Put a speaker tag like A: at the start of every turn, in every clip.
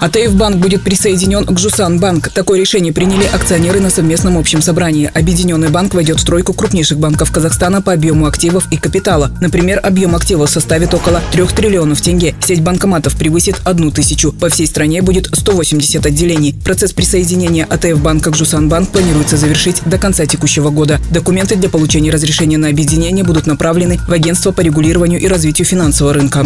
A: АТФ банк будет присоединен к Жусан банк. Такое решение приняли акционеры на совместном общем собрании. Объединенный банк войдет в тройку крупнейших банков Казахстана по объему активов и капитала. Например, объем активов составит около 3 триллионов тенге. Сеть банкоматов превысит одну тысячу. По всей стране будет 180 отделений. Процесс присоединения АТФ банка к Жусан банк планируется завершить до конца текущего года. Документы для получения разрешения на объединение будут направлены в Агентство по регулированию и развитию финансового рынка.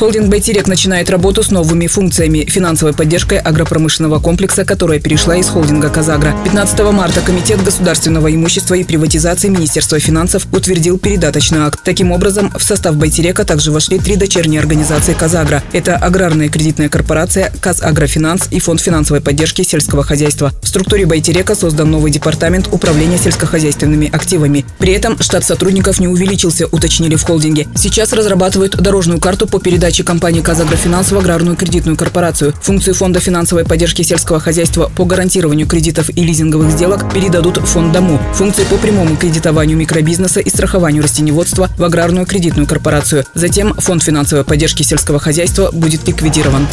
A: Холдинг «Байтерек» начинает работу с новыми функциями – финансовой поддержкой агропромышленного комплекса, которая перешла из холдинга «Казагра». 15 марта Комитет государственного имущества и приватизации Министерства финансов утвердил передаточный акт. Таким образом, в состав «Байтерека» также вошли три дочерние организации «Казагра». Это аграрная кредитная корпорация «Казагрофинанс» и Фонд финансовой поддержки сельского хозяйства. В структуре «Байтерека» создан новый департамент управления сельскохозяйственными активами. При этом штат сотрудников не увеличился, уточнили в холдинге. Сейчас разрабатывают дорожную карту по передаче передачи компании «Казагрофинанс» аграрную кредитную корпорацию. Функции Фонда финансовой поддержки сельского хозяйства по гарантированию кредитов и лизинговых сделок передадут Фонд «Дому». Функции по прямому кредитованию микробизнеса и страхованию растеневодства в аграрную кредитную корпорацию. Затем Фонд финансовой поддержки сельского хозяйства будет ликвидирован.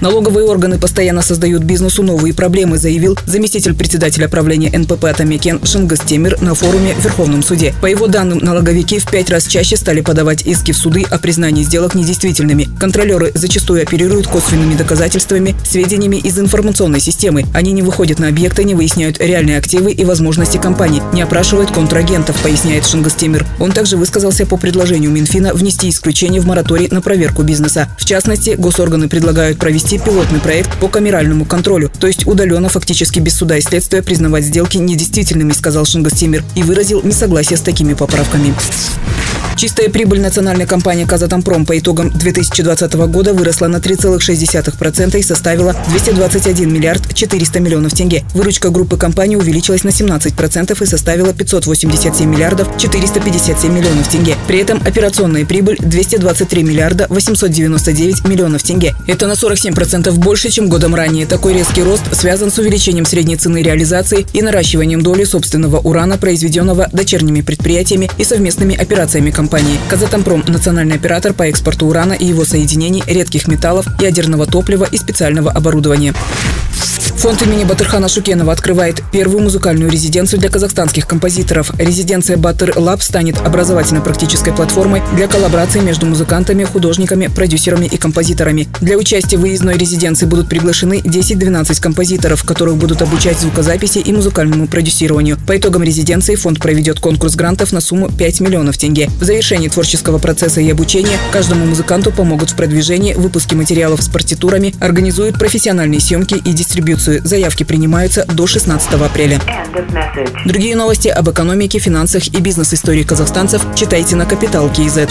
A: Налоговые органы постоянно создают бизнесу новые проблемы, заявил заместитель председателя правления НПП «Атамекен» Шингас Темир на форуме в Верховном суде. По его данным, налоговики в пять раз чаще стали подавать иски в суды о признании сделок недействительными. Контролеры зачастую оперируют косвенными доказательствами, сведениями из информационной системы. Они не выходят на объекты, не выясняют реальные активы и возможности компаний, не опрашивают контрагентов, поясняет Шингас Темир. Он также высказался по предложению Минфина внести исключение в мораторий на проверку бизнеса. В частности, госорганы предлагают провести провести пилотный проект по камеральному контролю, то есть удаленно фактически без суда и следствия признавать сделки недействительными, сказал Шингастимир и выразил несогласие с такими поправками. Чистая прибыль национальной компании «Казатомпром» по итогам 2020 года выросла на 3,6% и составила 221 миллиард 400 миллионов тенге. Выручка группы компании увеличилась на 17% и составила 587 миллиардов 457 миллионов тенге. При этом операционная прибыль 223 миллиарда 899 миллионов тенге. Это на 47% больше, чем годом ранее. Такой резкий рост связан с увеличением средней цены реализации и наращиванием доли собственного урана, произведенного дочерними предприятиями и совместными операциями компании. Казатомпром – национальный оператор по экспорту урана и его соединений, редких металлов, ядерного топлива и специального оборудования. Фонд имени Батырхана Шукенова открывает первую музыкальную резиденцию для казахстанских композиторов. Резиденция Батыр Лаб станет образовательно-практической платформой для коллаборации между музыкантами, художниками, продюсерами и композиторами. Для участия в выездной резиденции будут приглашены 10-12 композиторов, которых будут обучать звукозаписи и музыкальному продюсированию. По итогам резиденции фонд проведет конкурс грантов на сумму 5 миллионов тенге. В завершении творческого процесса и обучения каждому музыканту помогут в продвижении, выпуске материалов с партитурами, организуют профессиональные съемки и дистрибьюцию акцию. Заявки принимаются до 16 апреля. Другие новости об экономике, финансах и бизнес-истории казахстанцев читайте на Капитал Киезет.